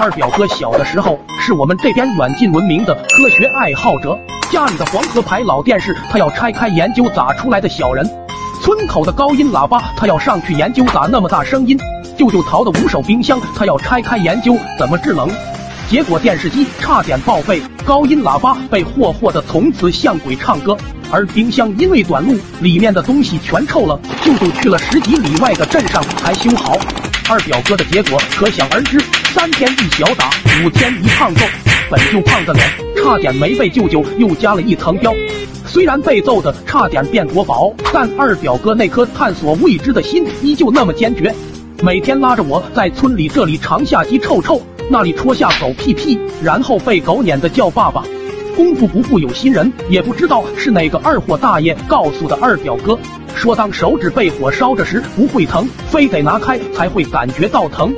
二表哥小的时候是我们这边远近闻名的科学爱好者，家里的黄河牌老电视他要拆开研究咋出来的小人，村口的高音喇叭他要上去研究咋那么大声音，舅舅淘的五手冰箱他要拆开研究怎么制冷，结果电视机差点报废，高音喇叭被霍霍的从此像鬼唱歌，而冰箱因为短路里面的东西全臭了，舅舅去了十几里外的镇上才修好。二表哥的结果可想而知，三天一小打，五天一胖揍，本就胖的脸差点没被舅舅又加了一层膘。虽然被揍的差点变国宝，但二表哥那颗探索未知的心依旧那么坚决，每天拉着我在村里这里长下鸡臭臭，那里戳下狗屁屁，然后被狗撵的叫爸爸。功夫不负有心人，也不知道是哪个二货大爷告诉的二表哥，说当手指被火烧着时不会疼，非得拿开才会感觉到疼。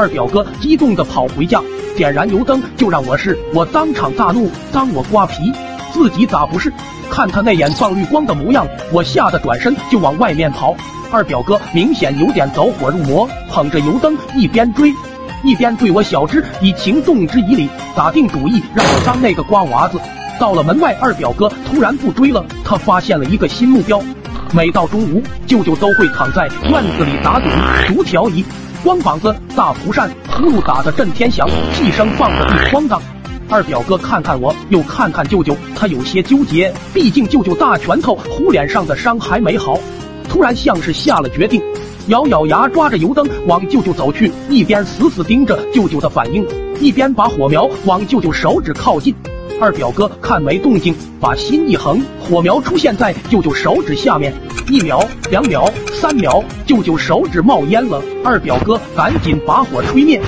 二表哥激动地跑回家，点燃油灯就让我试，我当场大怒，当我瓜皮，自己咋不是？看他那眼放绿光的模样，我吓得转身就往外面跑。二表哥明显有点走火入魔，捧着油灯一边追。一边对我小芝以情动之以理，打定主意让我当那个瓜娃子。到了门外，二表哥突然不追了，他发现了一个新目标。每到中午，舅舅都会躺在院子里打盹，竹条椅、光膀子、大蒲扇，呼噜打得震天响，气声放得一荒唐。二表哥看看我，又看看舅舅，他有些纠结，毕竟舅舅大拳头呼脸上的伤还没好。突然像是下了决定。咬咬牙，抓着油灯往舅舅走去，一边死死盯着舅舅的反应，一边把火苗往舅舅手指靠近。二表哥看没动静，把心一横，火苗出现在舅舅手指下面。一秒、两秒、三秒，舅舅手指冒烟了。二表哥赶紧把火吹灭。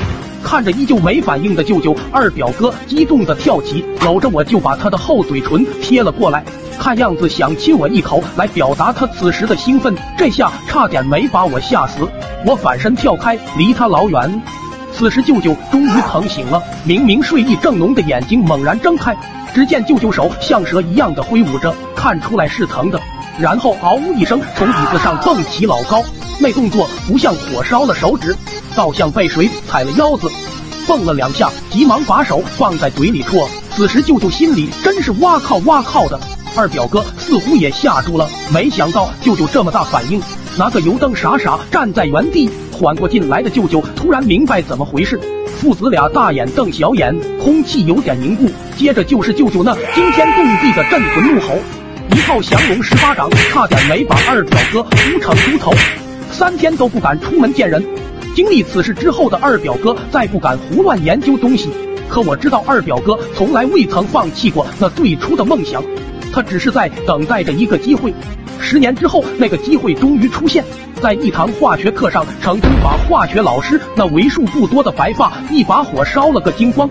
看着依旧没反应的舅舅，二表哥激动的跳起，搂着我就把他的厚嘴唇贴了过来。看样子想亲我一口来表达他此时的兴奋，这下差点没把我吓死。我反身跳开，离他老远。此时舅舅终于疼醒了，明明睡意正浓的眼睛猛然睁开，只见舅舅手像蛇一样的挥舞着，看出来是疼的。然后嗷呜一声从椅子上蹦起老高，那动作不像火烧了手指，倒像被水踩了腰子，蹦了两下，急忙把手放在嘴里啜。此时舅舅心里真是哇靠哇靠的。二表哥似乎也吓住了，没想到舅舅这么大反应，拿个油灯傻傻站在原地。缓过劲来的舅舅突然明白怎么回事，父子俩大眼瞪小眼，空气有点凝固。接着就是舅舅那惊天动地的镇魂怒吼，一套降龙十八掌差点没把二表哥扶成猪头，三天都不敢出门见人。经历此事之后的二表哥再不敢胡乱研究东西，可我知道二表哥从来未曾放弃过那最初的梦想。他只是在等待着一个机会，十年之后，那个机会终于出现在一堂化学课上，成功把化学老师那为数不多的白发一把火烧了个精光。